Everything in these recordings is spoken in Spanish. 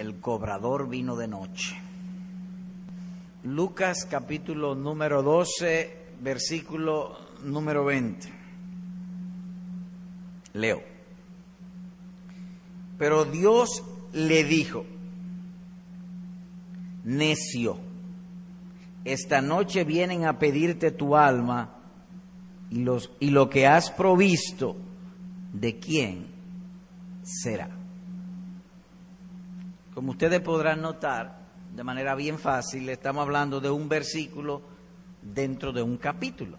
el cobrador vino de noche. Lucas capítulo número 12, versículo número 20. Leo. Pero Dios le dijo, necio, esta noche vienen a pedirte tu alma y, los, y lo que has provisto, ¿de quién será? Como ustedes podrán notar, de manera bien fácil, estamos hablando de un versículo dentro de un capítulo.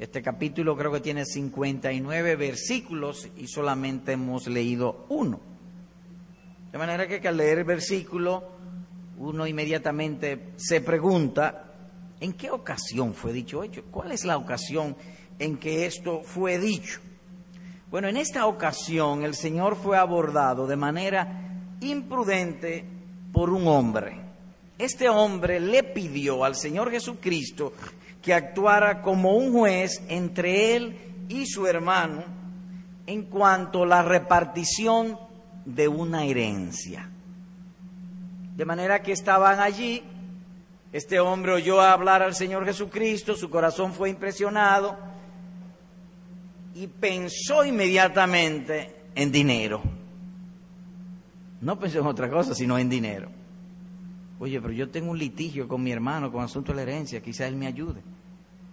Este capítulo creo que tiene 59 versículos y solamente hemos leído uno. De manera que al leer el versículo, uno inmediatamente se pregunta, ¿en qué ocasión fue dicho hecho? ¿Cuál es la ocasión en que esto fue dicho? Bueno, en esta ocasión el Señor fue abordado de manera imprudente por un hombre. Este hombre le pidió al Señor Jesucristo que actuara como un juez entre él y su hermano en cuanto a la repartición de una herencia. De manera que estaban allí, este hombre oyó hablar al Señor Jesucristo, su corazón fue impresionado y pensó inmediatamente en dinero. No pensó en otra cosa, sino en dinero. Oye, pero yo tengo un litigio con mi hermano con asunto de la herencia, quizá él me ayude.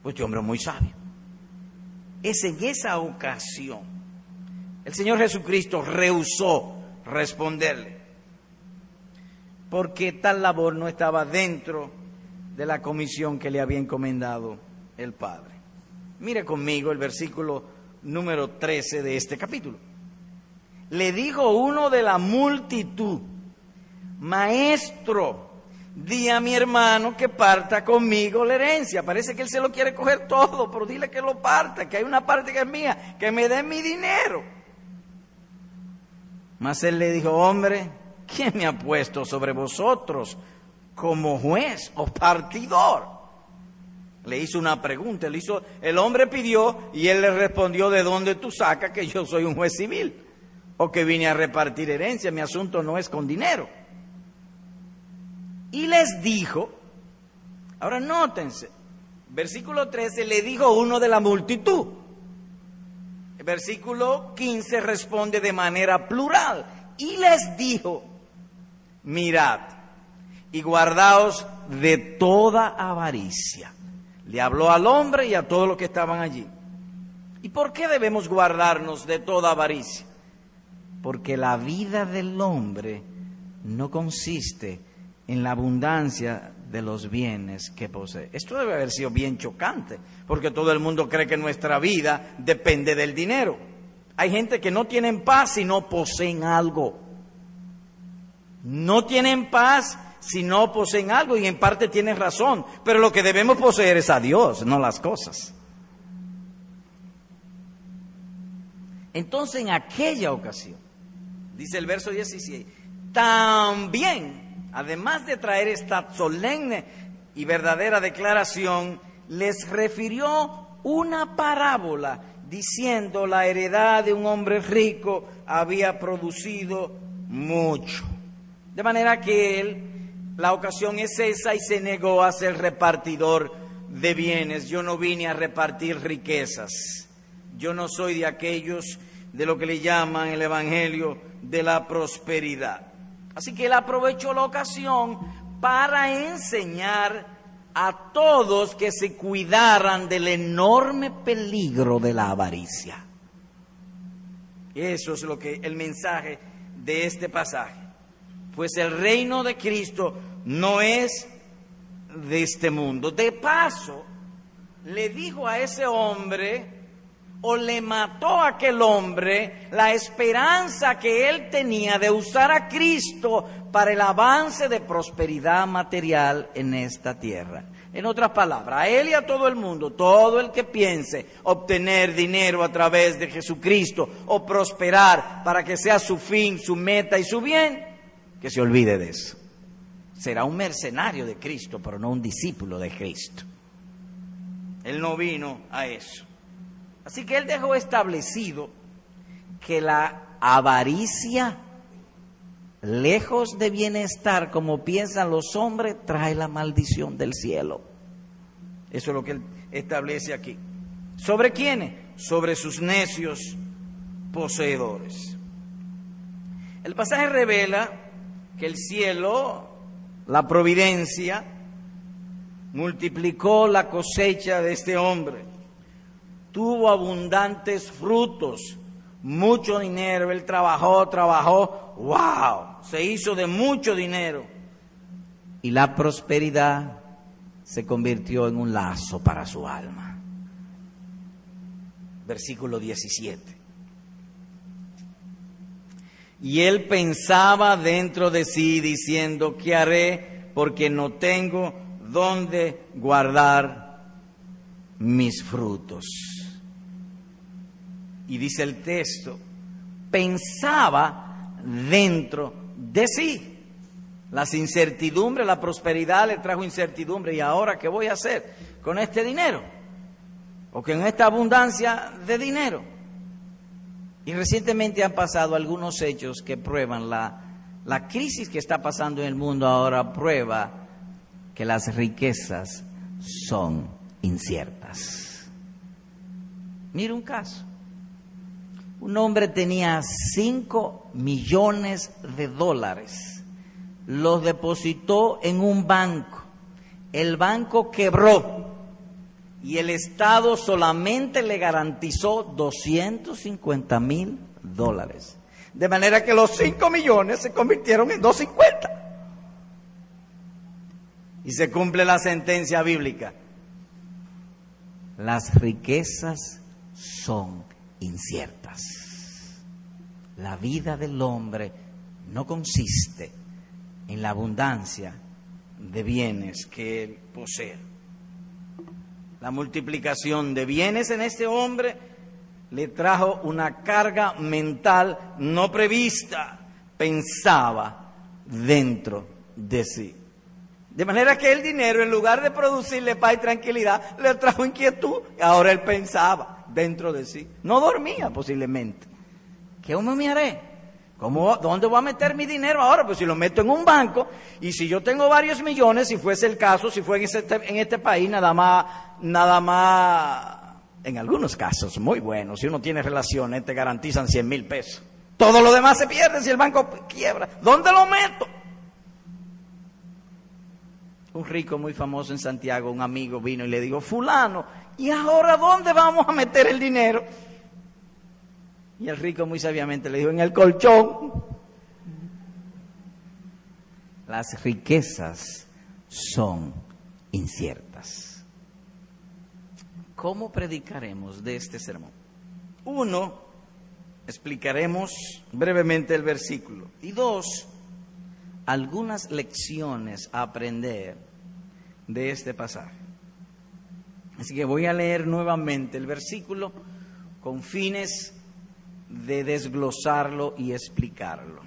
Pues este hombre es muy sabio. Es en esa ocasión. El Señor Jesucristo rehusó responderle, porque tal labor no estaba dentro de la comisión que le había encomendado el Padre. Mire conmigo el versículo número 13 de este capítulo. Le dijo uno de la multitud, Maestro, di a mi hermano que parta conmigo la herencia. Parece que él se lo quiere coger todo, pero dile que lo parta, que hay una parte que es mía, que me dé mi dinero. Mas él le dijo, hombre, ¿quién me ha puesto sobre vosotros como juez o partidor? Le hizo una pregunta, le hizo, el hombre pidió y él le respondió, ¿de dónde tú sacas que yo soy un juez civil? O que vine a repartir herencia, mi asunto no es con dinero. Y les dijo, ahora nótense, versículo 13 le dijo uno de la multitud. Versículo 15 responde de manera plural. Y les dijo, mirad y guardaos de toda avaricia. Le habló al hombre y a todos los que estaban allí. ¿Y por qué debemos guardarnos de toda avaricia? Porque la vida del hombre no consiste en la abundancia de los bienes que posee. Esto debe haber sido bien chocante, porque todo el mundo cree que nuestra vida depende del dinero. Hay gente que no tienen paz si no poseen algo. No tienen paz si no poseen algo y en parte tienen razón, pero lo que debemos poseer es a Dios, no las cosas. Entonces en aquella ocasión, dice el verso 16, también además de traer esta solemne y verdadera declaración, les refirió una parábola diciendo la heredad de un hombre rico había producido mucho. De manera que él, la ocasión es esa y se negó a ser repartidor de bienes. Yo no vine a repartir riquezas. Yo no soy de aquellos de lo que le llaman el Evangelio de la prosperidad. Así que él aprovechó la ocasión para enseñar a todos que se cuidaran del enorme peligro de la avaricia. Eso es lo que el mensaje de este pasaje. Pues el reino de Cristo no es de este mundo. De paso, le dijo a ese hombre o le mató a aquel hombre la esperanza que él tenía de usar a Cristo para el avance de prosperidad material en esta tierra. En otras palabras, a él y a todo el mundo, todo el que piense obtener dinero a través de Jesucristo o prosperar para que sea su fin, su meta y su bien, que se olvide de eso. Será un mercenario de Cristo, pero no un discípulo de Cristo. Él no vino a eso. Así que él dejó establecido que la avaricia lejos de bienestar como piensan los hombres, trae la maldición del cielo. Eso es lo que él establece aquí. ¿Sobre quiénes? Sobre sus necios poseedores. El pasaje revela que el cielo, la providencia, multiplicó la cosecha de este hombre, tuvo abundantes frutos, mucho dinero, él trabajó, trabajó, wow, se hizo de mucho dinero. Y la prosperidad se convirtió en un lazo para su alma. Versículo 17. Y él pensaba dentro de sí diciendo, ¿qué haré? Porque no tengo dónde guardar mis frutos. Y dice el texto, pensaba dentro de sí. Las incertidumbres, la prosperidad le trajo incertidumbre. ¿Y ahora qué voy a hacer con este dinero? O con esta abundancia de dinero. Y recientemente han pasado algunos hechos que prueban la, la crisis que está pasando en el mundo ahora, prueba que las riquezas son inciertas. Mira un caso. Un hombre tenía 5 millones de dólares. Los depositó en un banco. El banco quebró y el Estado solamente le garantizó 250 mil dólares. De manera que los 5 millones se convirtieron en 250. Y se cumple la sentencia bíblica. Las riquezas son inciertas. La vida del hombre no consiste en la abundancia de bienes que él posee la multiplicación de bienes en este hombre le trajo una carga mental no prevista. Pensaba dentro de sí. De manera que el dinero, en lugar de producirle paz y tranquilidad, le trajo inquietud. Ahora él pensaba dentro de sí. No dormía posiblemente. ¿Qué me haré? ¿Cómo, ¿Dónde voy a meter mi dinero ahora? Pues si lo meto en un banco y si yo tengo varios millones, si fuese el caso, si fue en en este país, nada más, nada más, en algunos casos muy buenos, si uno tiene relaciones, te garantizan 100 mil pesos. Todo lo demás se pierde si el banco quiebra. ¿Dónde lo meto? Un rico muy famoso en Santiago, un amigo vino y le dijo, fulano, ¿y ahora dónde vamos a meter el dinero? Y el rico muy sabiamente le dijo, en el colchón. Las riquezas son inciertas. ¿Cómo predicaremos de este sermón? Uno, explicaremos brevemente el versículo. Y dos, algunas lecciones a aprender de este pasaje. Así que voy a leer nuevamente el versículo con fines de desglosarlo y explicarlo.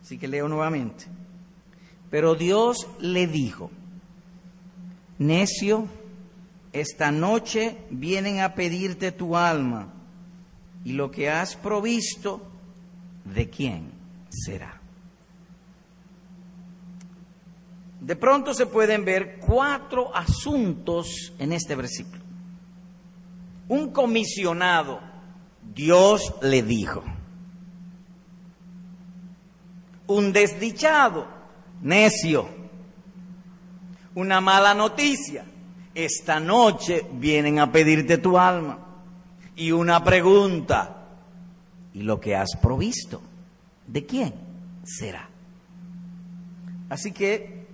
Así que leo nuevamente. Pero Dios le dijo, necio, esta noche vienen a pedirte tu alma y lo que has provisto, ¿de quién será? De pronto se pueden ver cuatro asuntos en este versículo. Un comisionado Dios le dijo. Un desdichado, necio, una mala noticia. Esta noche vienen a pedirte tu alma. Y una pregunta, ¿y lo que has provisto? ¿De quién será? Así que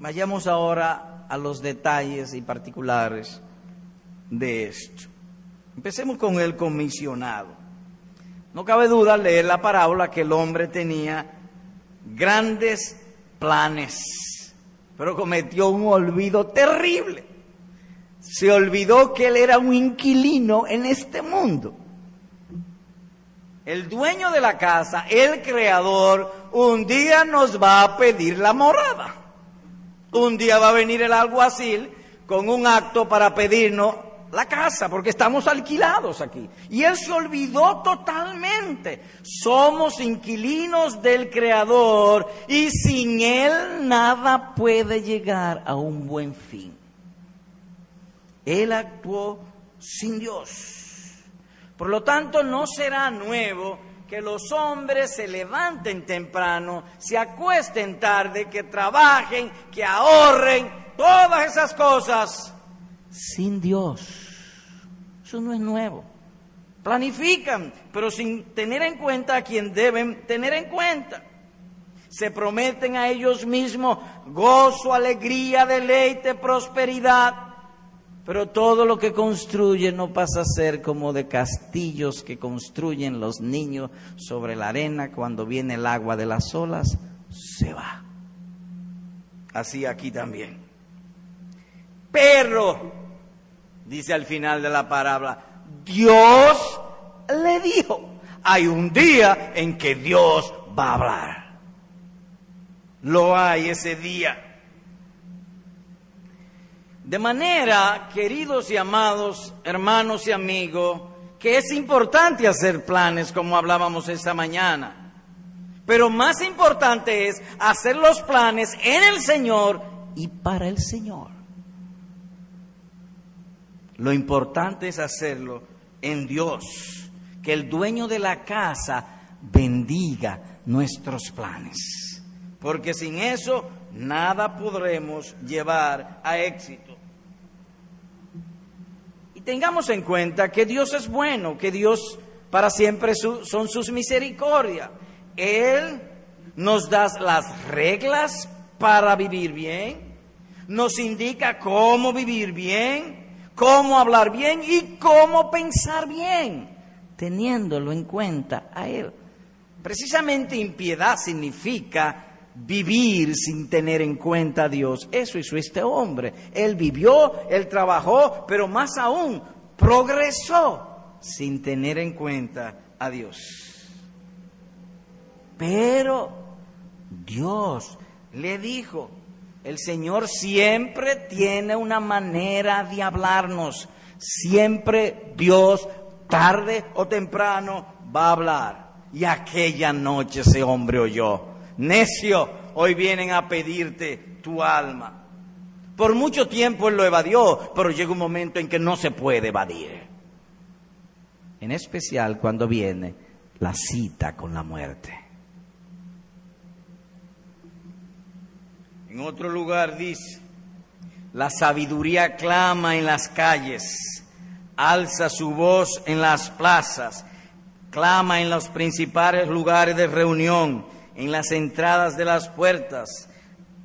vayamos ahora a los detalles y particulares de esto. Empecemos con el comisionado. No cabe duda leer la parábola que el hombre tenía grandes planes, pero cometió un olvido terrible. Se olvidó que él era un inquilino en este mundo. El dueño de la casa, el creador, un día nos va a pedir la morada. Un día va a venir el alguacil con un acto para pedirnos la casa, porque estamos alquilados aquí. Y él se olvidó totalmente. Somos inquilinos del Creador y sin él nada puede llegar a un buen fin. Él actuó sin Dios. Por lo tanto, no será nuevo que los hombres se levanten temprano, se acuesten tarde, que trabajen, que ahorren, todas esas cosas sin Dios. Eso no es nuevo. Planifican, pero sin tener en cuenta a quien deben tener en cuenta. Se prometen a ellos mismos gozo, alegría, deleite, prosperidad. Pero todo lo que construyen no pasa a ser como de castillos que construyen los niños sobre la arena cuando viene el agua de las olas, se va. Así aquí también. Pero dice al final de la parábola, Dios le dijo, hay un día en que Dios va a hablar. Lo hay ese día. De manera, queridos y amados hermanos y amigos, que es importante hacer planes como hablábamos esta mañana. Pero más importante es hacer los planes en el Señor y para el Señor. Lo importante es hacerlo en Dios, que el dueño de la casa bendiga nuestros planes, porque sin eso nada podremos llevar a éxito. Tengamos en cuenta que Dios es bueno, que Dios para siempre son sus misericordias. Él nos da las reglas para vivir bien, nos indica cómo vivir bien, cómo hablar bien y cómo pensar bien, teniéndolo en cuenta a Él. Precisamente impiedad significa vivir sin tener en cuenta a Dios. Eso hizo este hombre. Él vivió, él trabajó, pero más aún, progresó sin tener en cuenta a Dios. Pero Dios le dijo, el Señor siempre tiene una manera de hablarnos. Siempre Dios, tarde o temprano, va a hablar. Y aquella noche ese hombre oyó, necio, hoy vienen a pedirte tu alma. Por mucho tiempo él lo evadió, pero llega un momento en que no se puede evadir. En especial cuando viene la cita con la muerte. En otro lugar dice, la sabiduría clama en las calles, alza su voz en las plazas, clama en los principales lugares de reunión, en las entradas de las puertas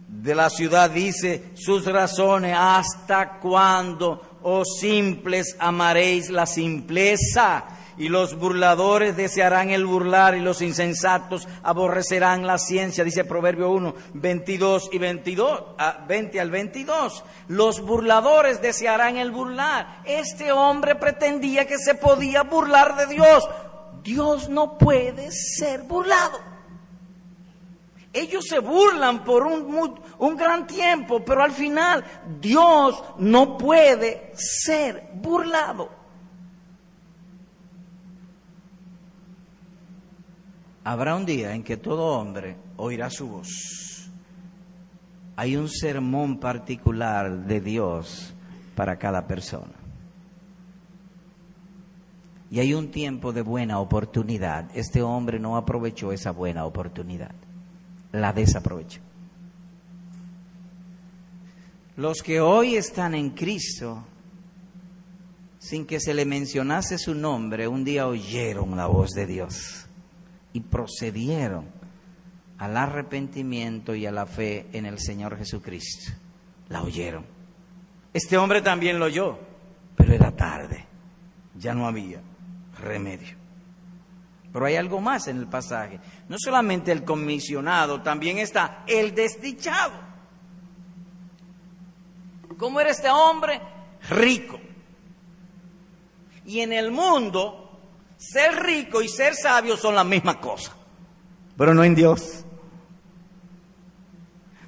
de la ciudad, dice sus razones, ¿hasta cuándo, oh simples, amaréis la simpleza? y los burladores desearán el burlar y los insensatos aborrecerán la ciencia, dice Proverbio 1, 22 y 22, 20 al 22. Los burladores desearán el burlar. Este hombre pretendía que se podía burlar de Dios. Dios no puede ser burlado. Ellos se burlan por un, un, gran tiempo, pero al final Dios no puede ser burlado. Habrá un día en que todo hombre oirá su voz. Hay un sermón particular de Dios para cada persona. Y hay un tiempo de buena oportunidad. Este hombre no aprovechó esa buena oportunidad. La desaprovechó. Los que hoy están en Cristo, sin que se le mencionase su nombre, un día oyeron la voz de Dios y procedieron al arrepentimiento y a la fe en el Señor Jesucristo. La oyeron. Este hombre también lo oyó, pero era tarde, ya no había remedio. Pero hay algo más en el pasaje. No solamente el comisionado, también está el desdichado. ¿Cómo era este hombre? Rico. Y en el mundo ser rico y ser sabio son la misma cosa, pero no en Dios.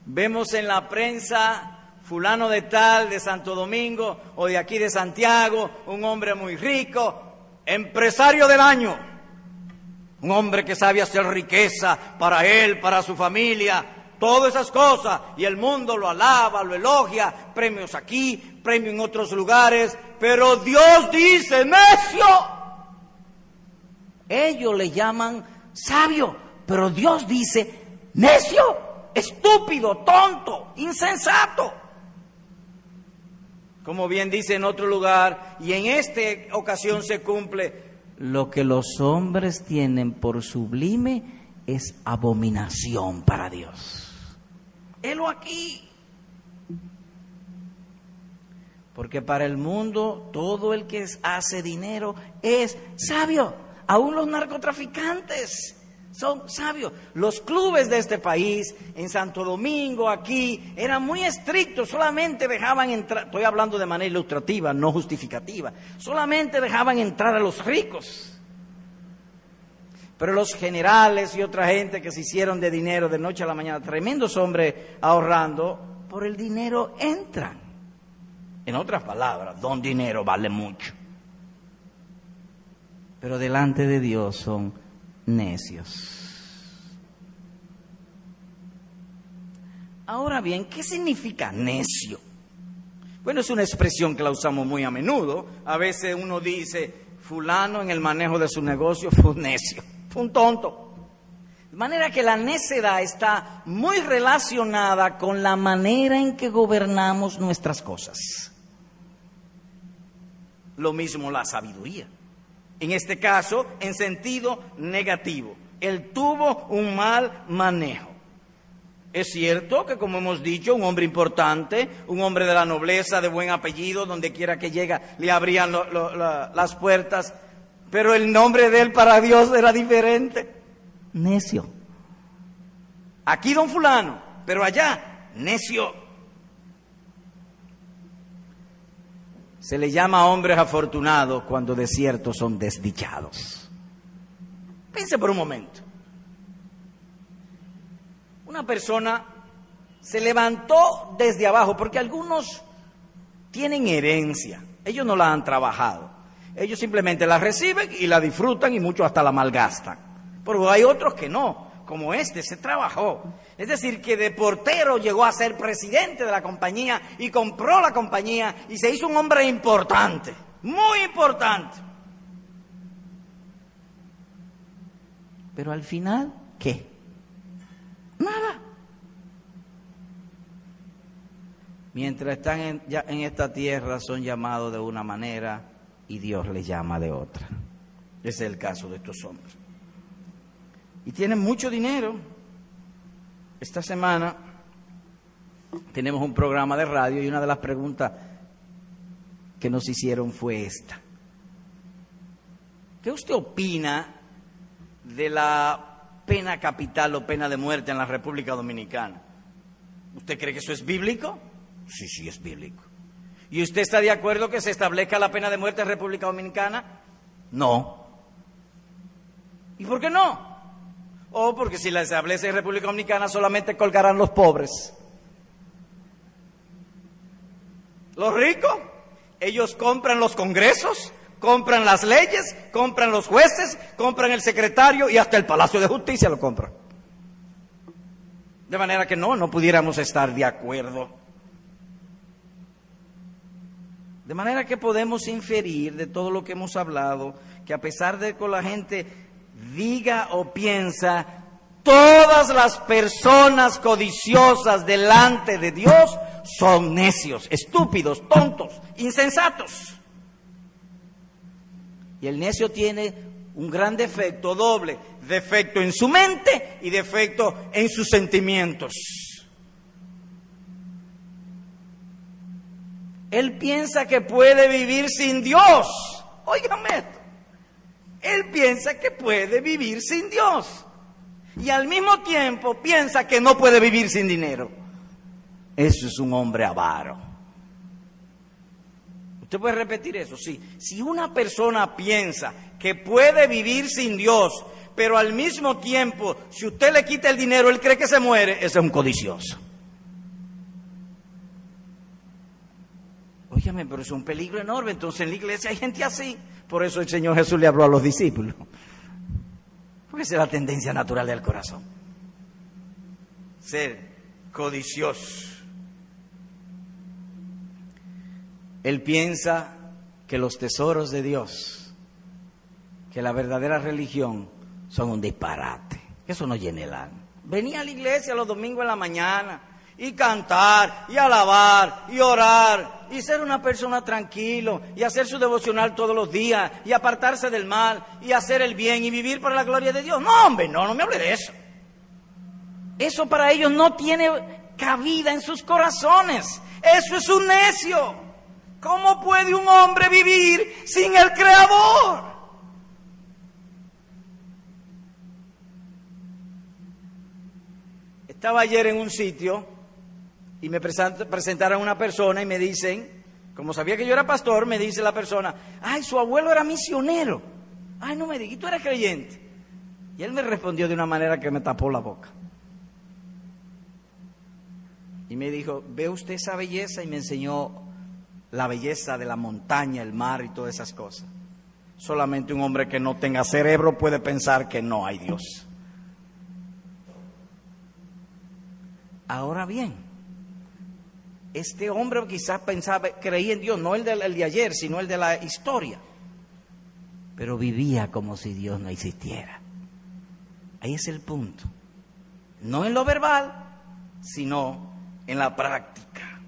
Vemos en la prensa fulano de tal, de Santo Domingo o de aquí de Santiago, un hombre muy rico, empresario del año, un hombre que sabe hacer riqueza para él, para su familia, todas esas cosas, y el mundo lo alaba, lo elogia, premios aquí, premios en otros lugares, pero Dios dice, necio. Ellos le llaman sabio, pero Dios dice, necio, estúpido, tonto, insensato como bien dice en otro lugar, y en esta ocasión se cumple, lo que los hombres tienen por sublime es abominación para Dios. Helo aquí. Porque para el mundo todo el que hace dinero es sabio, aún los narcotraficantes son sabios. Los clubes de este país, en Santo Domingo, aquí, eran muy estrictos, solamente dejaban entrar, estoy hablando de manera ilustrativa, no justificativa, solamente dejaban entrar a los ricos. Pero los generales y otra gente que se hicieron de dinero de noche a la mañana, tremendos hombres ahorrando, por el dinero entran. En otras palabras, don dinero vale mucho. Pero delante de Dios son necios. Ahora bien, ¿qué significa necio? Bueno, es una expresión que la usamos muy a menudo. A veces uno dice, fulano en el manejo de su negocio fue necio, fue un tonto. De manera que la necedad está muy relacionada con la manera en que gobernamos nuestras cosas. Lo mismo la sabiduría. En este caso, en sentido negativo. Él tuvo un mal manejo. Es cierto que, como hemos dicho, un hombre importante, un hombre de la nobleza, de buen apellido, donde quiera que llega, le abrían las puertas, pero el nombre de él para Dios era diferente. Necio. Aquí don fulano, pero allá, necio. Se le llama hombres afortunados cuando de cierto son desdichados. Piense por un momento. Una persona se levantó desde abajo, porque algunos tienen herencia, ellos no la han trabajado, ellos simplemente la reciben y la disfrutan y muchos hasta la malgastan. Pero hay otros que no, como este, se trabajó. Es decir, que de portero llegó a ser presidente de la compañía y compró la compañía y se hizo un hombre importante, muy importante. Pero al final, ¿qué? Nada. Mientras están en, esta tierra son llamados de una manera y Dios les llama de otra. Ese es el caso de estos hombres y tienen mucho dinero. Esta semana tenemos un programa de radio y una de las preguntas que nos hicieron fue esta. ¿Qué usted opina de la pena capital o pena de muerte en la República Dominicana? ¿Usted cree que eso es bíblico? Sí, sí, es bíblico. ¿Y usted está de acuerdo que se establezca la pena de muerte en República Dominicana? No. ¿Y por qué no? O porque si la establece en República Dominicana solamente colgarán los pobres. Los ricos, ellos compran los congresos, compran las leyes, compran los jueces, compran el secretario y hasta el Palacio de Justicia lo compran. De manera que no, no pudiéramos estar de acuerdo. De manera que podemos inferir de todo lo que hemos hablado, que a pesar de que la gente diga o piensa, todas las personas codiciosas delante de Dios son necios, estúpidos, tontos, insensatos. Y el necio tiene un gran defecto doble, defecto en su mente y defecto en sus sentimientos. Él piensa que puede vivir sin Dios. Óigame esto él piensa que puede vivir sin Dios. Y al mismo tiempo piensa que no puede vivir sin dinero. Eso es un hombre avaro. ¿Usted puede repetir eso? Sí. Si una persona piensa que puede vivir sin Dios, pero al mismo tiempo, si usted le quita el dinero, él cree que se muere, ese es un codicioso. Óyame, pero es un peligro enorme. Entonces en la iglesia hay gente así. Por eso el Señor Jesús le habló a los discípulos. Porque esa es la tendencia natural del corazón. Ser codicioso. Él piensa que los tesoros de Dios, que la verdadera religión, son un disparate. Eso no llena el alma. Venía a la iglesia los domingos en la mañana y cantar y alabar y orar y ser una persona tranquilo y hacer su devocional todos los días y apartarse del mal y hacer el bien y vivir para la gloria de Dios. No, hombre, no, no me hable de eso. Eso para ellos no tiene cabida en sus corazones. Eso es un necio. ¿Cómo puede un hombre vivir sin el Creador? Estaba ayer en un sitio y me presentaron a una persona y me dicen, como sabía que yo era pastor, me dice la persona, ay, su abuelo era misionero. Ay, no me digas, ¿y tú eres creyente? Y él me respondió de una manera que me tapó la boca. Y me dijo, ¿ve usted esa belleza? Y me enseñó la belleza de la montaña, el mar y todas esas cosas. Solamente un hombre que no tenga cerebro puede pensar que no hay Dios. Ahora bien, este hombre quizás pensaba, creía en Dios, no el de, el de ayer, sino el de la historia, pero vivía como si Dios no existiera. Ahí es el punto. No en lo verbal, sino en la práctica.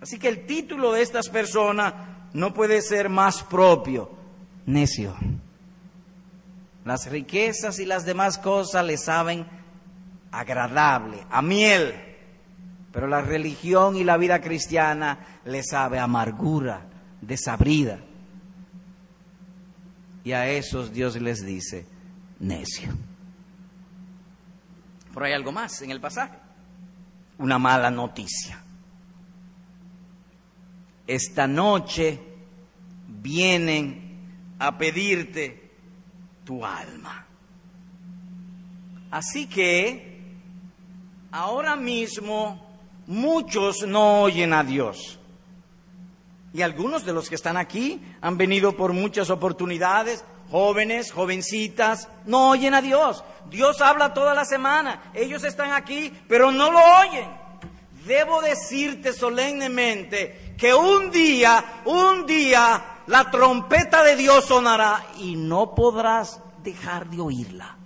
Así que el título de estas personas no puede ser más propio, necio. Las riquezas y las demás cosas le saben agradable, a miel, pero la religión y la vida cristiana le sabe amargura, desabrida. Y a esos Dios les dice, necio. Pero hay algo más en el pasaje una mala noticia. Esta noche vienen a pedirte tu alma. Así que ahora mismo muchos no oyen a Dios. Y algunos de los que están aquí han venido por muchas oportunidades, jóvenes, jovencitas, no oyen a Dios. Dios habla toda la semana. Ellos están aquí, pero no lo oyen. Debo decirte solemnemente que un día, un día, la trompeta de Dios sonará y no podrás dejar de oírla.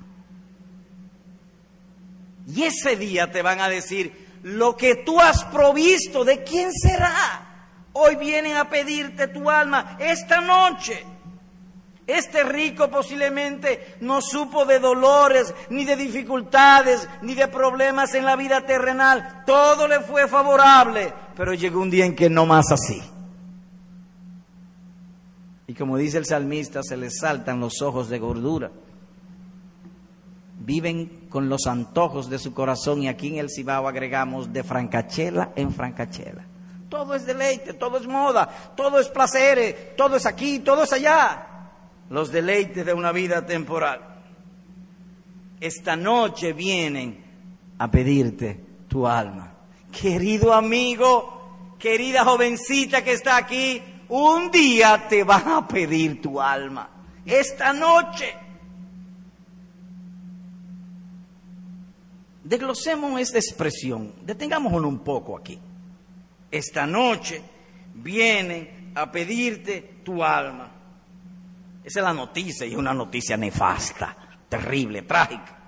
Y ese día te van a decir, lo que tú has provisto, ¿de quién será? Hoy vienen a pedirte tu alma esta noche. Este rico posiblemente no supo de dolores, ni de dificultades, ni de problemas en la vida terrenal. Todo le fue favorable, pero llegó un día en que no más así. Y como dice el salmista, se les saltan los ojos de gordura. Viven con los antojos de su corazón y aquí en el Cibao agregamos de francachela en francachela. Todo es deleite, todo es moda, todo es placer, todo es aquí, todo es allá los deleites de una vida temporal. Esta noche vienen a pedirte tu alma. Querido amigo, querida jovencita que está aquí, un día te van a pedir tu alma. Esta noche. Desglosemos esta expresión, detengámonos un poco aquí. Esta noche vienen a pedirte tu alma. Esa es la noticia y es una noticia nefasta, terrible, trágica.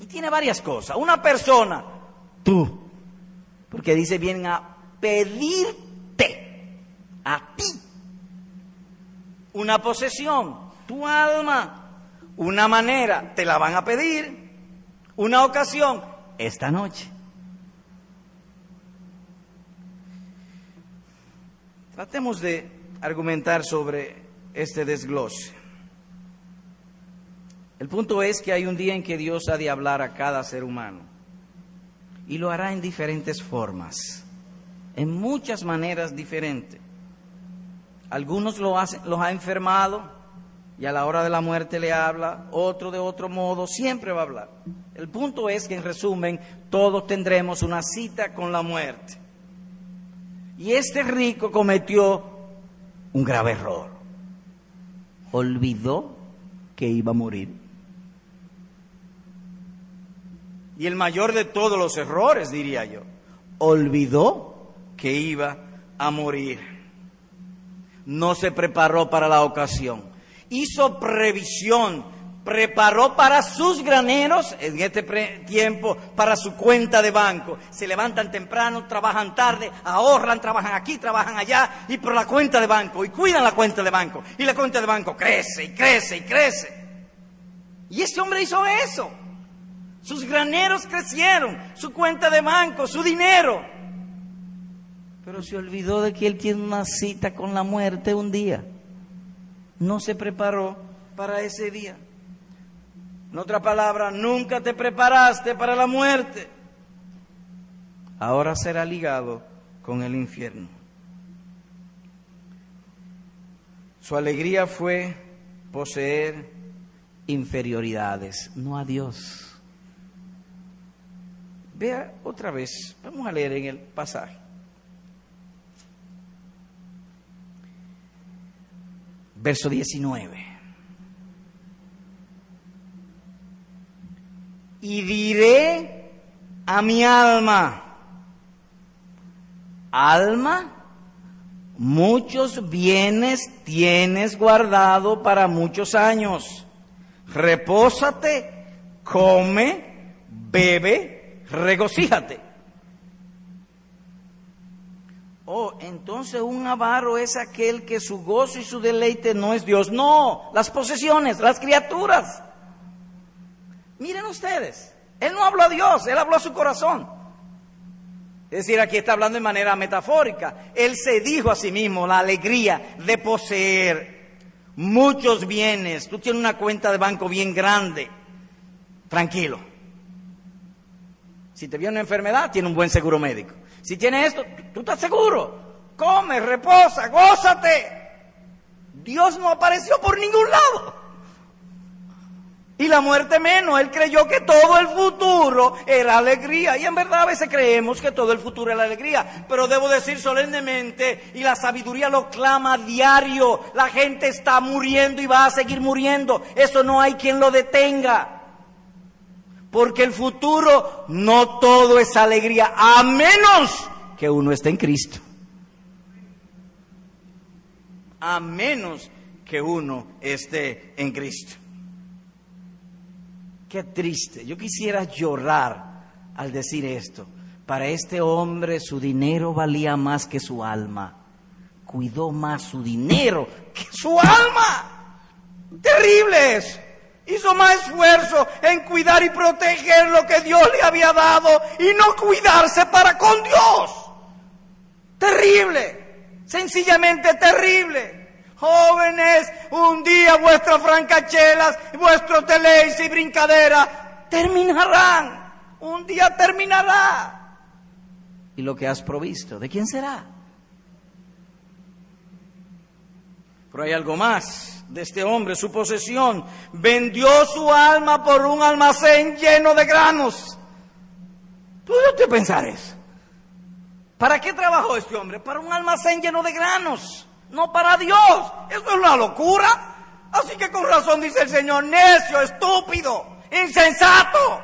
Y tiene varias cosas. Una persona, tú, porque dice, vienen a pedirte a ti una posesión, tu alma, una manera, te la van a pedir, una ocasión, esta noche. Tratemos de argumentar sobre este desglose. El punto es que hay un día en que Dios ha de hablar a cada ser humano y lo hará en diferentes formas, en muchas maneras diferentes. Algunos lo los ha enfermado y a la hora de la muerte le habla, otro de otro modo, siempre va a hablar. El punto es que en resumen todos tendremos una cita con la muerte. Y este rico cometió un grave error. Olvidó que iba a morir. Y el mayor de todos los errores, diría yo, olvidó que iba a morir. No se preparó para la ocasión. Hizo previsión preparó para sus graneros en este tiempo, para su cuenta de banco. Se levantan temprano, trabajan tarde, ahorran, trabajan aquí, trabajan allá y por la cuenta de banco y cuidan la cuenta de banco. Y la cuenta de banco crece y crece y crece. Y ese hombre hizo eso. Sus graneros crecieron, su cuenta de banco, su dinero. Pero se olvidó de que él tiene una cita con la muerte un día. No se preparó para ese día. En otra palabra, nunca te preparaste para la muerte. Ahora será ligado con el infierno. Su alegría fue poseer inferioridades, no a Dios. Vea otra vez, vamos a leer en el pasaje. Verso 19. y diré a mi alma, alma, muchos bienes tienes guardado para muchos años. Repósate, come, bebe, regocíjate. Oh, entonces un avaro es aquel que su gozo y su deleite no es Dios. No, las posesiones, las criaturas. Miren ustedes, él no habló a Dios, él habló a su corazón. Es decir, aquí está hablando de manera metafórica. Él se dijo a sí mismo la alegría de poseer muchos bienes. Tú tienes una cuenta de banco bien grande. Tranquilo. Si te viene una enfermedad, tiene un buen seguro médico. Si tiene esto, tú estás seguro. Come, reposa, gózate. Dios no apareció por ningún lado. Y la muerte menos. Él creyó que todo el futuro era alegría. Y en verdad a veces creemos que todo el futuro era alegría. Pero debo decir solemnemente, y la sabiduría lo clama a diario, la gente está muriendo y va a seguir muriendo. Eso no hay quien lo detenga. Porque el futuro no todo es alegría, a menos que uno esté en Cristo. A menos que uno esté en Cristo. Qué triste. Yo quisiera llorar al decir esto. Para este hombre su dinero valía más que su alma. Cuidó más su dinero que su alma. Terrible es. Hizo más esfuerzo en cuidar y proteger lo que Dios le había dado y no cuidarse para con Dios. Terrible. Sencillamente terrible. Jóvenes, un día vuestras francachelas, vuestros teléis y brincadera terminarán. Un día terminará. ¿Y lo que has provisto? ¿De quién será? Pero hay algo más de este hombre, su posesión. Vendió su alma por un almacén lleno de granos. ¿Tú te pensar eso? ¿Para qué trabajó este hombre? Para un almacén lleno de granos no para Dios. Eso es una locura. Así que con razón dice el Señor, necio, estúpido, insensato.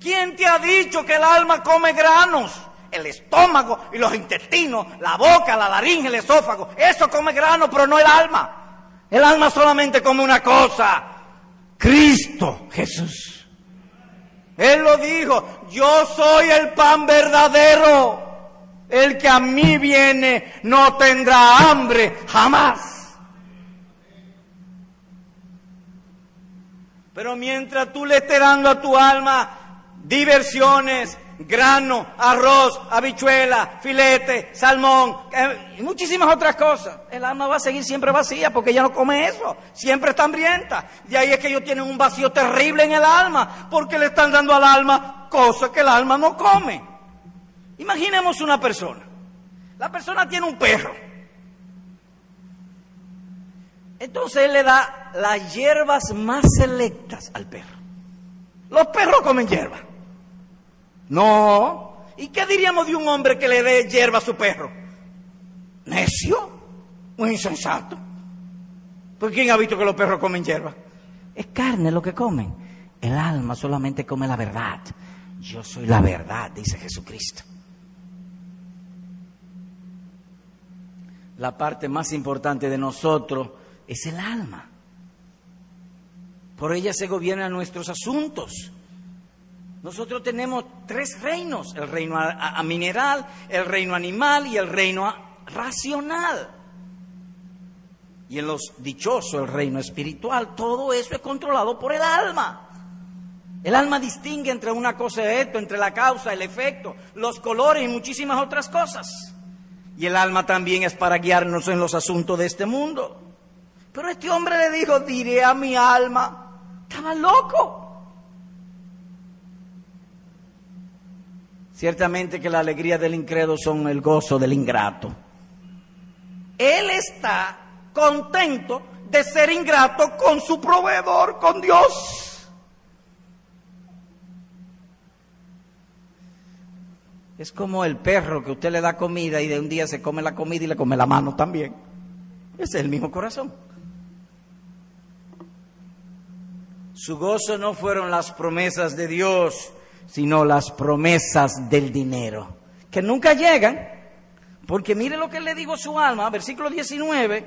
¿Quién te ha dicho que el alma come granos? El estómago y los intestinos, la boca, la laringe, el esófago, eso come granos, pero no el alma. El alma solamente come una cosa, Cristo Jesús. Él lo dijo, yo soy el pan verdadero. El que a mí viene no tendrá hambre jamás. Pero mientras tú le estés dando a tu alma diversiones, grano, arroz, habichuela, filete, salmón eh, y muchísimas otras cosas. El alma va a seguir siempre vacía porque ella no come eso, siempre está hambrienta. Y ahí es que ellos tienen un vacío terrible en el alma porque le están dando al alma cosas que el alma no come. Imaginemos una persona. La persona tiene un perro. Entonces él le da las hierbas más selectas al perro. Los perros comen hierba. No. ¿Y qué diríamos de un hombre que le dé hierba a su perro? Necio, muy insensato. ¿Por quién ha visto que los perros comen hierba? Es carne lo que comen. El alma solamente come la verdad. Yo soy la verdad, dice Jesucristo. La parte más importante de nosotros es el alma. Por ella se gobiernan nuestros asuntos. Nosotros tenemos tres reinos, el reino mineral, el reino animal y el reino racional. Y en los dichosos, el reino espiritual, todo eso es controlado por el alma. El alma distingue entre una cosa y esto, entre la causa, el efecto, los colores y muchísimas otras cosas. Y el alma también es para guiarnos en los asuntos de este mundo. Pero este hombre le dijo, diré a mi alma, estaba loco. Ciertamente que la alegría del incredo son el gozo del ingrato. Él está contento de ser ingrato con su proveedor, con Dios. Es como el perro que usted le da comida y de un día se come la comida y le come la mano también. Ese es el mismo corazón. Su gozo no fueron las promesas de Dios, sino las promesas del dinero, que nunca llegan, porque mire lo que le digo a su alma, versículo 19,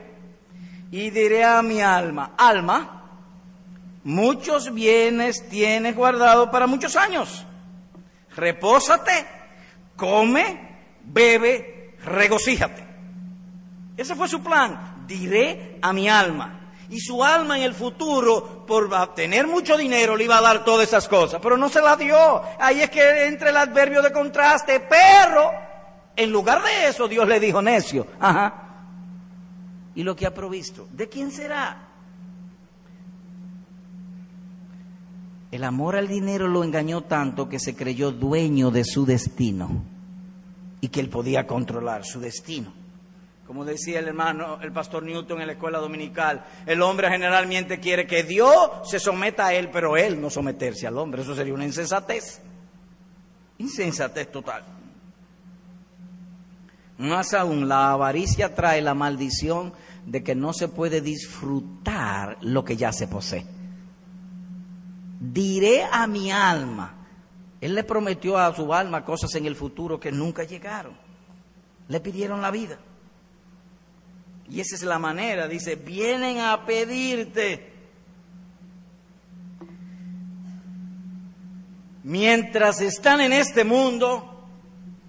y diré a mi alma, alma, muchos bienes tienes guardado para muchos años, repósate come, bebe, regocíjate. Ese fue su plan. Diré a mi alma. Y su alma en el futuro, por tener mucho dinero, le iba a dar todas esas cosas. Pero no se la dio. Ahí es que entra el adverbio de contraste. Pero, en lugar de eso, Dios le dijo necio. Ajá. ¿Y lo que ha provisto? ¿De quién será? El amor al dinero lo engañó tanto que se creyó dueño de su destino y que él podía controlar su destino. Como decía el hermano, el pastor Newton en la escuela dominical, el hombre generalmente quiere que Dios se someta a él, pero él no someterse al hombre. Eso sería una insensatez. Insensatez total. Más aún, la avaricia trae la maldición de que no se puede disfrutar lo que ya se posee diré a mi alma. Él le prometió a su alma cosas en el futuro que nunca llegaron. Le pidieron la vida. Y esa es la manera, dice, vienen a pedirte. Mientras están en este mundo,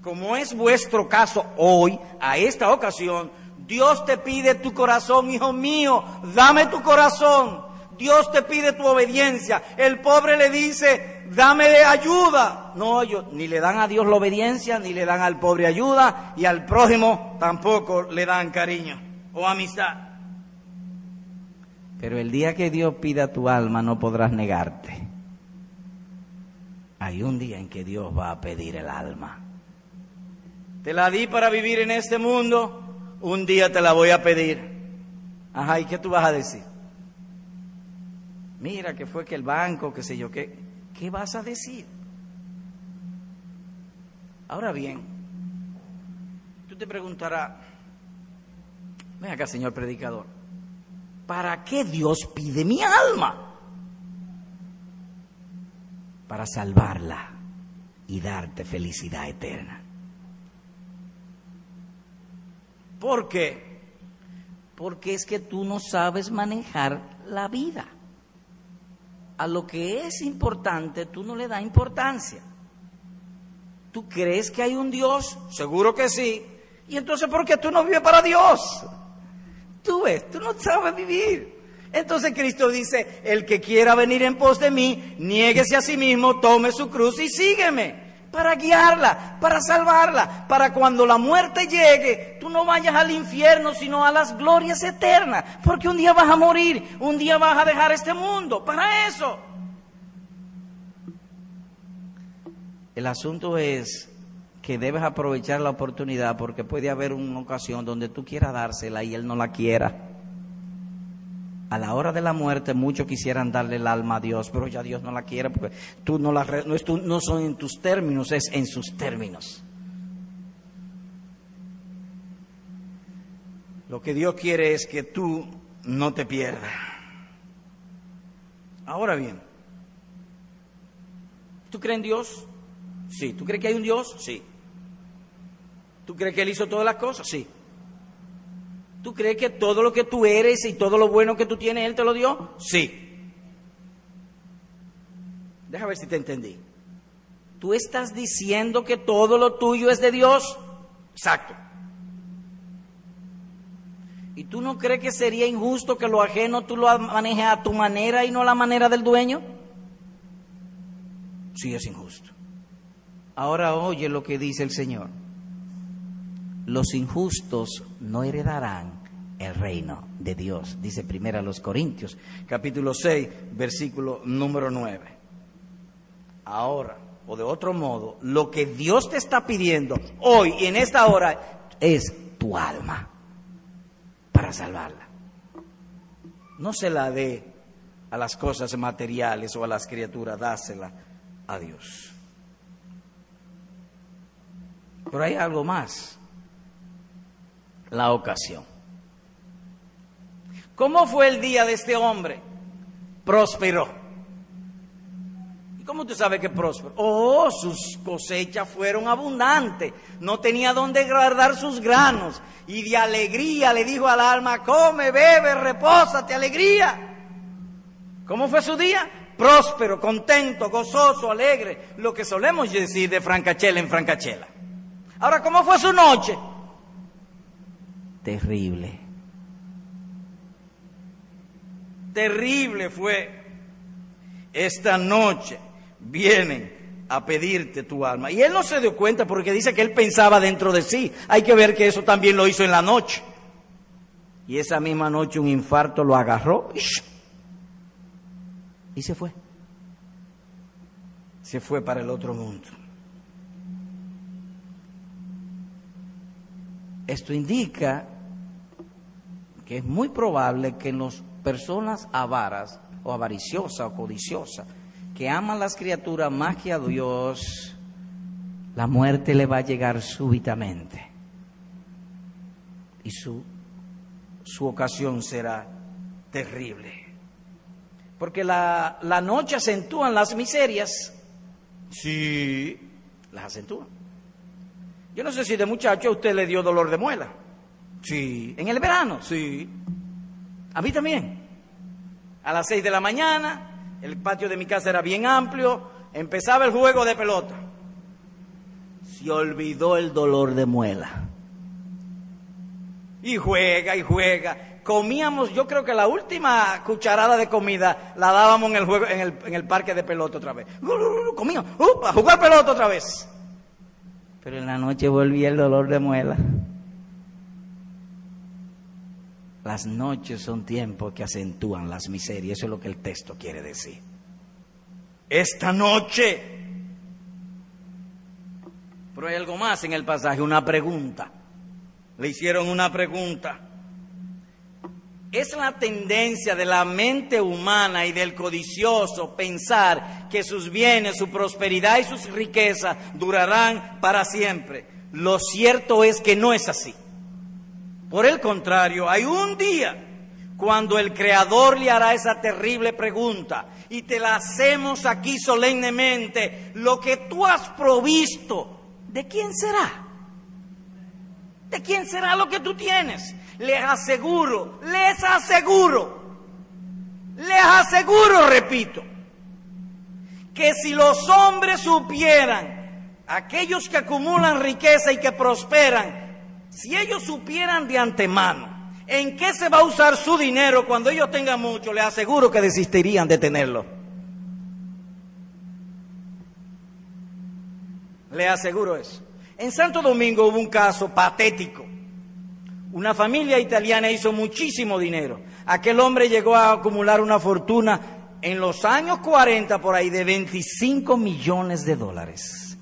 como es vuestro caso hoy, a esta ocasión, Dios te pide tu corazón, hijo mío, dame tu corazón. Dios te pide tu obediencia. El pobre le dice, dame ayuda. No, ellos ni le dan a Dios la obediencia, ni le dan al pobre ayuda, y al prójimo tampoco le dan cariño o amistad. Pero el día que Dios pida tu alma no podrás negarte. Hay un día en que Dios va a pedir el alma. Te la di para vivir en este mundo, un día te la voy a pedir. Ajá, ¿y qué tú vas a decir? mira que fue que el banco, qué sé yo, ¿qué, ¿qué vas a decir? Ahora bien, tú te preguntarás, ven acá, señor predicador, ¿para qué Dios pide mi alma? Para salvarla y darte felicidad eterna. ¿Por qué? Porque es que tú no sabes manejar la vida a lo que es importante tú no le das importancia. ¿Tú crees que hay un Dios? Seguro que sí. Y entonces, ¿por qué tú no vives para Dios? Tú ves, tú no sabes vivir. Entonces Cristo dice, el que quiera venir en pos de mí, niéguese a sí mismo, tome su cruz y sígueme para guiarla, para salvarla, para cuando la muerte llegue, tú no vayas al infierno, sino a las glorias eternas, porque un día vas a morir, un día vas a dejar este mundo, para eso. El asunto es que debes aprovechar la oportunidad porque puede haber una ocasión donde tú quieras dársela y él no la quiera. a la hora de la muerte muchos quisieran darle el alma a Dios, pero ya Dios no la quiere porque tú no, la, no, es no son en tus términos, es en sus términos. Lo que Dios quiere es que tú no te pierdas. Ahora bien, ¿tú crees en Dios? Sí. ¿Tú crees que hay un Dios? Sí. ¿Tú crees que Él hizo todas las cosas? Sí. ¿Tú crees que todo lo que tú eres y todo lo bueno que tú tienes, Él te lo dio? Sí. Deja ver si te entendí. ¿Tú estás diciendo que todo lo tuyo es de Dios? Exacto. ¿Y tú no crees que sería injusto que lo ajeno tú lo manejes a tu manera y no a la manera del dueño? Sí, es injusto. Ahora oye lo que dice el Señor los injustos no heredarán el reino de Dios, dice primero a los Corintios, capítulo 6, versículo número 9. Ahora, o de otro modo, lo que Dios te está pidiendo hoy y en esta hora es tu alma para salvarla. No se la dé a las cosas materiales o a las criaturas, dásela a Dios. Pero hay algo más la ocasión. ¿Cómo fue el día de este hombre? Prosperó. ¿Y cómo tú sabes que prosperó? Oh, sus cosechas fueron abundantes. No tenía dónde guardar sus granos. Y de alegría le dijo al alma, come, bebe, repósate, alegría. ¿Cómo fue su día? Próspero, contento, gozoso, alegre. Lo que solemos decir de Francachela en Francachela. Ahora, ¿cómo fue su noche? Terrible. Terrible fue. Esta noche vienen a pedirte tu alma. Y él no se dio cuenta porque dice que él pensaba dentro de sí. Hay que ver que eso también lo hizo en la noche. Y esa misma noche un infarto lo agarró y se fue. Se fue para el otro mundo. Esto indica que es muy probable que en las personas avaras o avariciosas o codiciosas que aman las criaturas más que a Dios, la muerte le va a llegar súbitamente y su, su ocasión será terrible. Porque la, la noche acentúan las miserias. Sí, las acentúan. Yo no sé si de muchacho a usted le dio dolor de muela. Sí. ¿En el verano? Sí. A mí también. A las seis de la mañana, el patio de mi casa era bien amplio, empezaba el juego de pelota. Se olvidó el dolor de muela. Y juega y juega. Comíamos, yo creo que la última cucharada de comida la dábamos en el juego, en el, en el parque de pelota otra vez. Comíamos, a jugar pelota otra vez. Pero en la noche volvía el dolor de muela. Las noches son tiempos que acentúan las miserias, eso es lo que el texto quiere decir. Esta noche. Pero hay algo más en el pasaje, una pregunta. Le hicieron una pregunta. Es la tendencia de la mente humana y del codicioso pensar que sus bienes, su prosperidad y sus riquezas durarán para siempre. Lo cierto es que no es así. Por el contrario, hay un día cuando el Creador le hará esa terrible pregunta y te la hacemos aquí solemnemente. Lo que tú has provisto, ¿de quién será? ¿De quién será lo que tú tienes? Les aseguro, les aseguro, les aseguro, repito, que si los hombres supieran, aquellos que acumulan riqueza y que prosperan, si ellos supieran de antemano en qué se va a usar su dinero cuando ellos tengan mucho, les aseguro que desistirían de tenerlo. Le aseguro eso. En Santo Domingo hubo un caso patético. Una familia italiana hizo muchísimo dinero. Aquel hombre llegó a acumular una fortuna en los años 40 por ahí de 25 millones de dólares.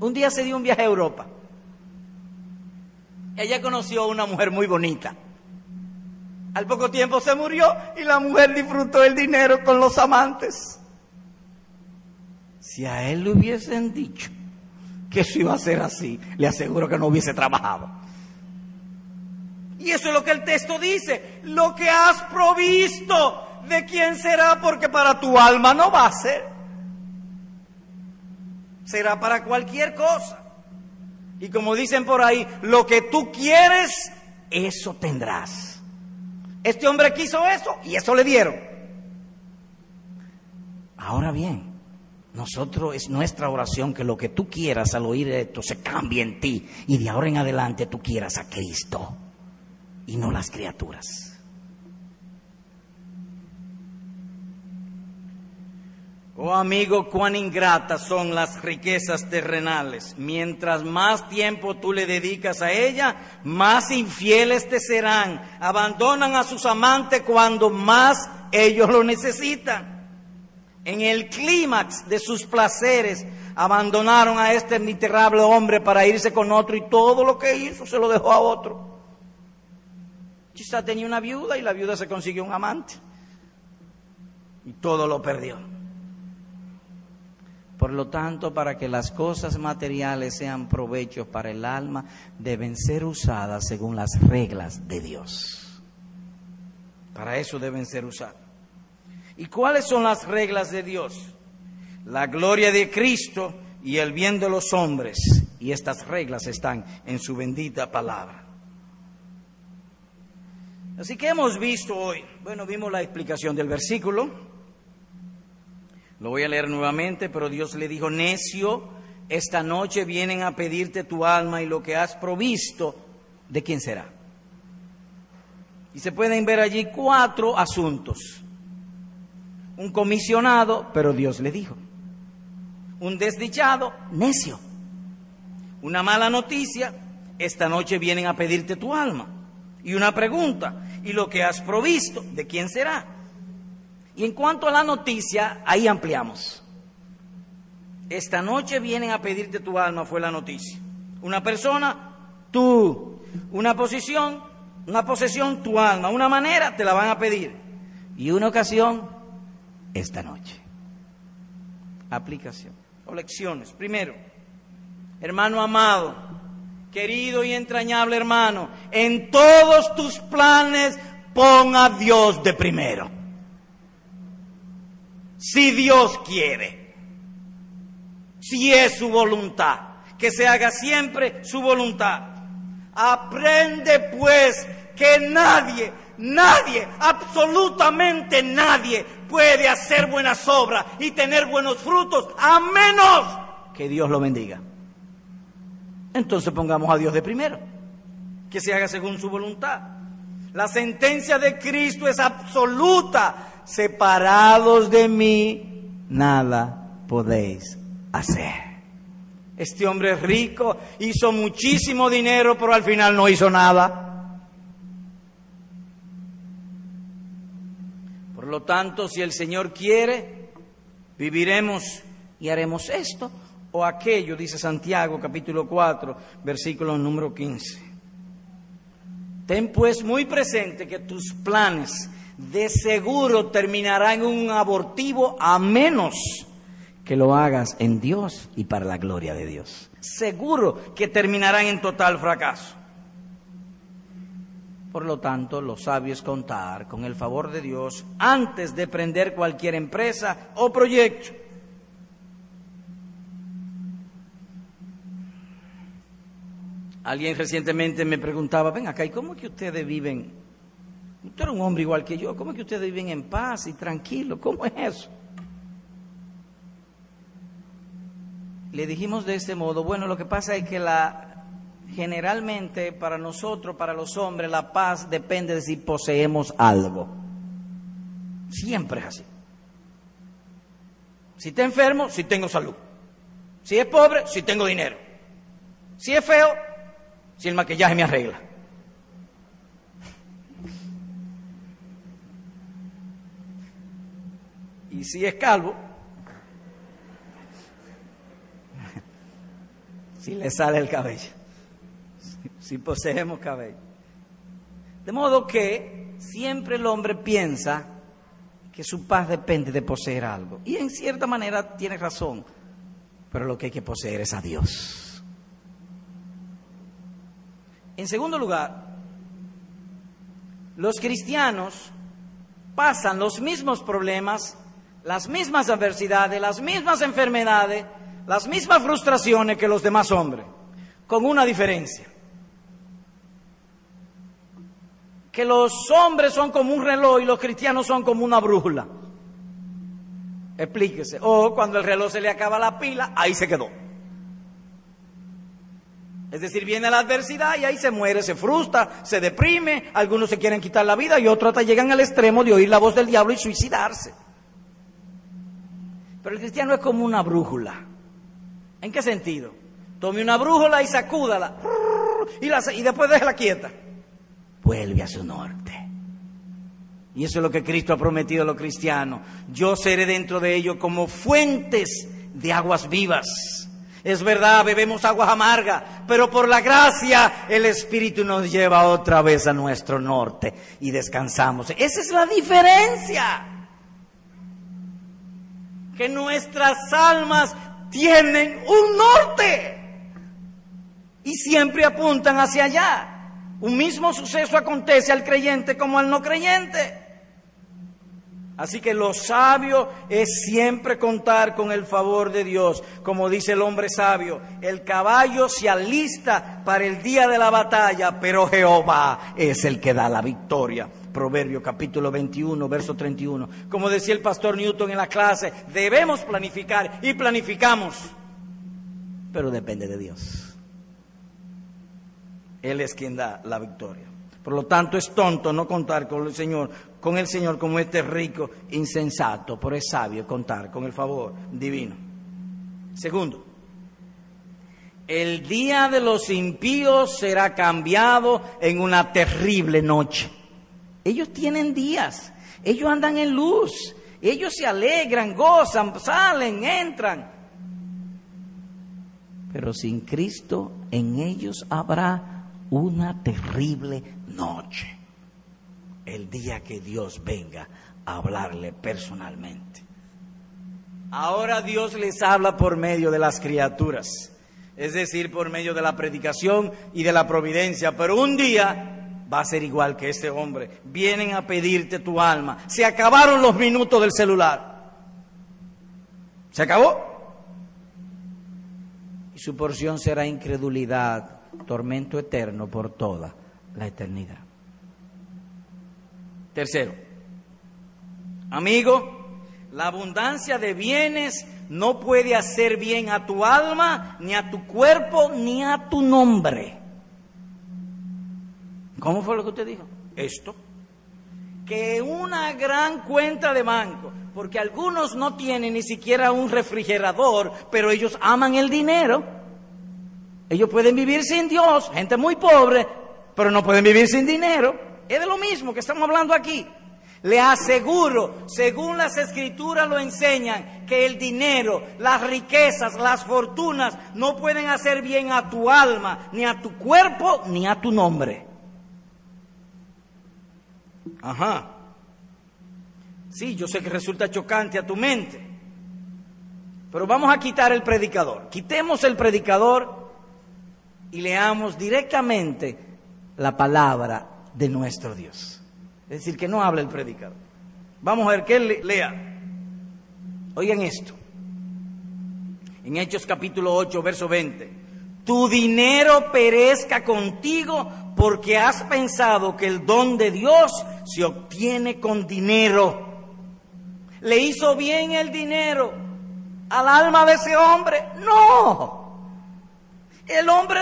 Un día se dio un viaje a Europa ella conoció a una mujer muy bonita. Al poco tiempo se murió y la mujer disfrutó el dinero con los amantes. Si a él le hubiesen dicho que eso iba a ser así, le aseguro que no hubiese trabajado. Y eso es lo que el texto dice, lo que has provisto, ¿de quién será? Porque para tu alma no va a ser. Será para cualquier cosa. Y como dicen por ahí, lo que tú quieres, eso tendrás. Este hombre quiso eso y eso le dieron. Ahora bien, nosotros es nuestra oración que lo que tú quieras al oír esto se cambie en ti y de ahora en adelante tú quieras a Cristo y no las criaturas. Oh amigo, cuán ingratas son las riquezas terrenales. Mientras más tiempo tú le dedicas a ella, más infieles te serán. Abandonan a sus amantes cuando más ellos lo necesitan. En el clímax de sus placeres, abandonaron a este miserable hombre para irse con otro y todo lo que hizo se lo dejó a otro. Quizá tenía una viuda y la viuda se consiguió un amante y todo lo perdió. Por lo tanto, para que las cosas materiales sean provechos para el alma, deben ser usadas según las reglas de Dios. Para eso deben ser usadas. ¿Y cuáles son las reglas de Dios? La gloria de Cristo y el bien de los hombres. Y estas reglas están en su bendita palabra. Así que hemos visto hoy, bueno, vimos la explicación del versículo, lo voy a leer nuevamente, pero Dios le dijo, necio, esta noche vienen a pedirte tu alma y lo que has provisto, ¿de quién será? Y se pueden ver allí cuatro asuntos. Un comisionado, pero Dios le dijo. Un desdichado, necio. Una mala noticia, esta noche vienen a pedirte tu alma. Y una pregunta, ¿y lo que has provisto, de quién será? Y en cuanto a la noticia, ahí ampliamos. Esta noche vienen a pedirte tu alma, fue la noticia. Una persona, tú. Una posición, una posesión, tu alma. Una manera, te la van a pedir. Y una ocasión, esta noche. Aplicación o lecciones. Primero, hermano amado, querido y entrañable hermano, en todos tus planes pon a Dios de primero si Dios quiere, si es su voluntad, que se haga siempre su voluntad. Aprende pues que nadie, nadie, absolutamente nadie puede hacer buenas obras y tener buenos frutos a menos que Dios lo bendiga. Entonces pongamos a Dios de primero, que se haga según su voluntad. La sentencia de Cristo es absoluta separados de mí, nada podéis hacer. Este hombre rico hizo muchísimo dinero, pero al final no hizo nada. Por lo tanto, si el Señor quiere, viviremos y haremos esto o aquello, dice Santiago capítulo 4, versículo número 15. Ten pues muy presente que tus planes de seguro terminará en un abortivo a menos que lo hagas en Dios y para la gloria de Dios. Seguro que terminarán en total fracaso. Por lo tanto, lo sabio es contar con el favor de Dios antes de prender cualquier empresa o proyecto. Alguien recientemente me preguntaba, ven acá, ¿y cómo que ustedes viven Usted era un hombre igual que yo. ¿Cómo es que ustedes viven en paz y tranquilo? ¿Cómo es eso? Le dijimos de ese modo, bueno, lo que pasa es que la, generalmente para nosotros, para los hombres, la paz depende de si poseemos algo. Siempre es así. Si está enfermo, si tengo salud. Si es pobre, si tengo dinero. Si es feo, si el maquillaje me arregla. Y si es calvo, si le sale el cabello, si poseemos cabello. De modo que siempre el hombre piensa que su paz depende de poseer algo. Y en cierta manera tiene razón, pero lo que hay que poseer es a Dios. En segundo lugar, los cristianos pasan los mismos problemas, las mismas adversidades, las mismas enfermedades, las mismas frustraciones que los demás hombres, con una diferencia. Que los hombres son como un reloj y los cristianos son como una brújula. Explíquese. O cuando el reloj se le acaba la pila, ahí se quedó. Es decir, viene la adversidad y ahí se muere, se frustra, se deprime, algunos se quieren quitar la vida y otros hasta llegan al extremo de oír la voz del diablo y suicidarse. Pero el cristiano es como una brújula. ¿En qué sentido? Tome una brújula y sacúdala y, la, y después déjala quieta. Vuelve a su norte. Y eso es lo que Cristo ha prometido a los cristianos. Yo seré dentro de ellos como fuentes de aguas vivas. Es verdad, bebemos aguas amargas, pero por la gracia el Espíritu nos lleva otra vez a nuestro norte y descansamos. Esa es la diferencia. Que nuestras almas tienen un norte y siempre apuntan hacia allá. Un mismo suceso acontece al creyente como al no creyente. Así que lo sabio es siempre contar con el favor de Dios. Como dice el hombre sabio, el caballo se alista para el día de la batalla, pero Jehová es el que da la victoria. Proverbio capítulo 21, verso 31. Como decía el pastor Newton en la clase, debemos planificar y planificamos, pero depende de Dios. Él es quien da la victoria. Por lo tanto, es tonto no contar con el Señor, con el Señor como este rico insensato, pero es sabio contar con el favor divino. Segundo, el día de los impíos será cambiado en una terrible noche. Ellos tienen días, ellos andan en luz, ellos se alegran, gozan, salen, entran. Pero sin Cristo en ellos habrá una terrible noche, el día que Dios venga a hablarle personalmente. Ahora Dios les habla por medio de las criaturas, es decir, por medio de la predicación y de la providencia, pero un día va a ser igual que este hombre. Vienen a pedirte tu alma. Se acabaron los minutos del celular. ¿Se acabó? Y su porción será incredulidad, tormento eterno por toda la eternidad. Tercero, amigo, la abundancia de bienes no puede hacer bien a tu alma, ni a tu cuerpo, ni a tu nombre. ¿Cómo fue lo que usted dijo? Esto. Que una gran cuenta de banco, porque algunos no tienen ni siquiera un refrigerador, pero ellos aman el dinero. Ellos pueden vivir sin Dios, gente muy pobre, pero no pueden vivir sin dinero. Es de lo mismo que estamos hablando aquí. Le aseguro, según las escrituras lo enseñan, que el dinero, las riquezas, las fortunas no pueden hacer bien a tu alma, ni a tu cuerpo, ni a tu nombre. Ajá. Sí, yo sé que resulta chocante a tu mente. Pero vamos a quitar el predicador. Quitemos el predicador y leamos directamente la palabra de nuestro Dios. Es decir, que no habla el predicador. Vamos a ver que él lea. Oigan esto. En Hechos capítulo 8, verso 20. Tu dinero perezca contigo porque has pensado que el don de Dios se obtiene con dinero. ¿Le hizo bien el dinero al alma de ese hombre? No. El hombre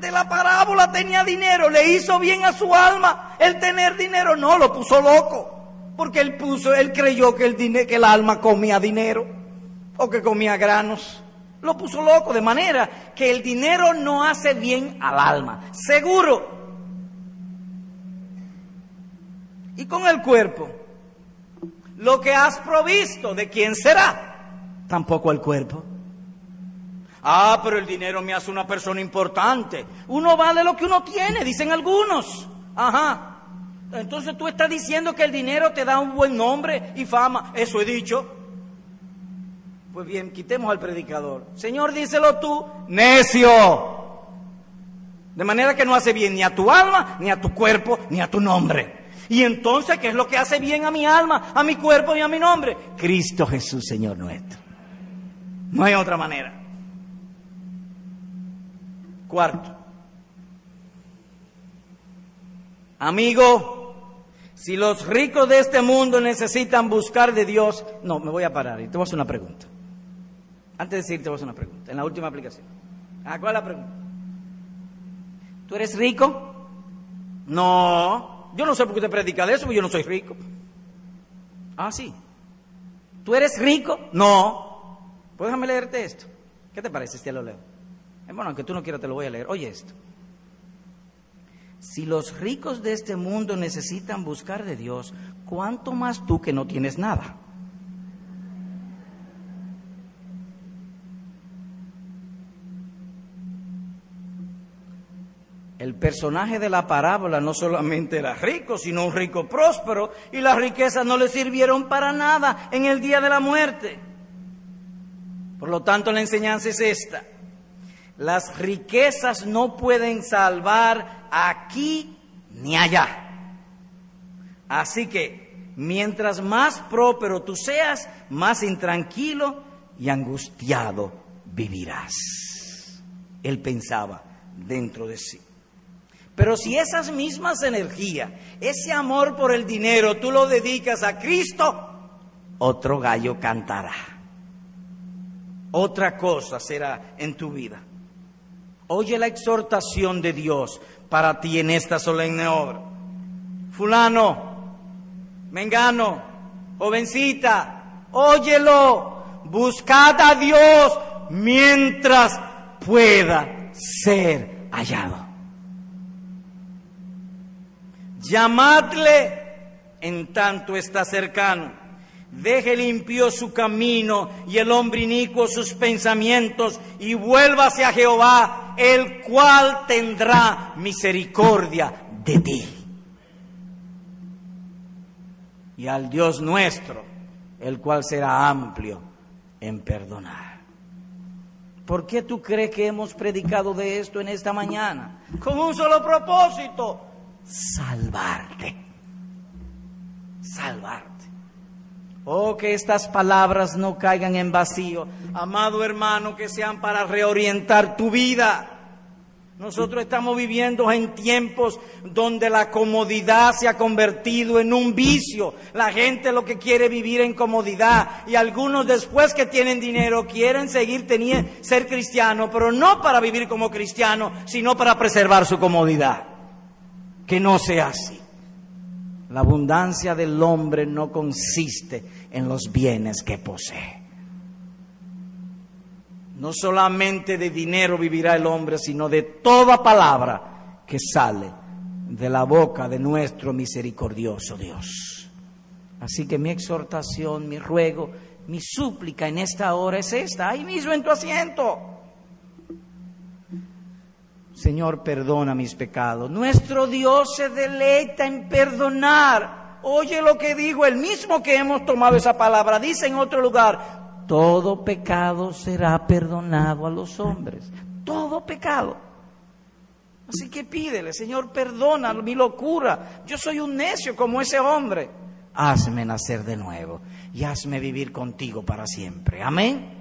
de la parábola tenía dinero, le hizo bien a su alma el tener dinero, no, lo puso loco, porque él puso, él creyó que el, que el alma comía dinero o que comía granos. Lo puso loco, de manera que el dinero no hace bien al alma, seguro. Y con el cuerpo, lo que has provisto, ¿de quién será? Tampoco el cuerpo. Ah, pero el dinero me hace una persona importante. Uno vale lo que uno tiene, dicen algunos. Ajá. Entonces tú estás diciendo que el dinero te da un buen nombre y fama. Eso he dicho. Pues bien, quitemos al predicador. Señor, díselo tú, necio. De manera que no hace bien ni a tu alma, ni a tu cuerpo, ni a tu nombre. Y entonces, ¿qué es lo que hace bien a mi alma, a mi cuerpo y a mi nombre? Cristo Jesús, Señor nuestro. No hay otra manera. Cuarto. Amigo, si los ricos de este mundo necesitan buscar de Dios, no, me voy a parar y te voy a hacer una pregunta. Antes de decirte, te voy a hacer una pregunta, en la última aplicación. Ah, ¿cuál es la pregunta? ¿Tú eres rico? No, yo no sé por qué usted predica de eso, porque yo no soy rico. Ah, sí. ¿Tú eres rico? No. Pues déjame leerte esto. ¿Qué te parece si te lo leo? Eh, bueno, aunque tú no quieras, te lo voy a leer. Oye esto. Si los ricos de este mundo necesitan buscar de Dios, ¿cuánto más tú que no tienes nada? El personaje de la parábola no solamente era rico, sino un rico próspero, y las riquezas no le sirvieron para nada en el día de la muerte. Por lo tanto, la enseñanza es esta. Las riquezas no pueden salvar aquí ni allá. Así que, mientras más próspero tú seas, más intranquilo y angustiado vivirás. Él pensaba dentro de sí. Pero si esas mismas energías, ese amor por el dinero, tú lo dedicas a Cristo, otro gallo cantará. Otra cosa será en tu vida. Oye la exhortación de Dios para ti en esta solemne obra. Fulano, mengano, jovencita, óyelo, buscad a Dios mientras pueda ser hallado. Llamadle en tanto está cercano. Deje limpio su camino y el hombre inicuo sus pensamientos y vuélvase a Jehová, el cual tendrá misericordia de ti. Y al Dios nuestro, el cual será amplio en perdonar. ¿Por qué tú crees que hemos predicado de esto en esta mañana? Con un solo propósito, salvarte. Salvarte. Oh, que estas palabras no caigan en vacío. Amado hermano, que sean para reorientar tu vida. Nosotros estamos viviendo en tiempos donde la comodidad se ha convertido en un vicio. La gente lo que quiere vivir en comodidad y algunos después que tienen dinero quieren seguir ser cristianos, pero no para vivir como cristianos, sino para preservar su comodidad que no sea así. La abundancia del hombre no consiste en los bienes que posee. No solamente de dinero vivirá el hombre, sino de toda palabra que sale de la boca de nuestro misericordioso Dios. Así que mi exhortación, mi ruego, mi súplica en esta hora es esta, ahí mismo en tu asiento. Señor, perdona mis pecados. Nuestro Dios se deleita en perdonar. Oye lo que dijo el mismo que hemos tomado esa palabra. Dice en otro lugar, todo pecado será perdonado a los hombres. Todo pecado. Así que pídele, Señor, perdona mi locura. Yo soy un necio como ese hombre. Hazme nacer de nuevo y hazme vivir contigo para siempre. Amén.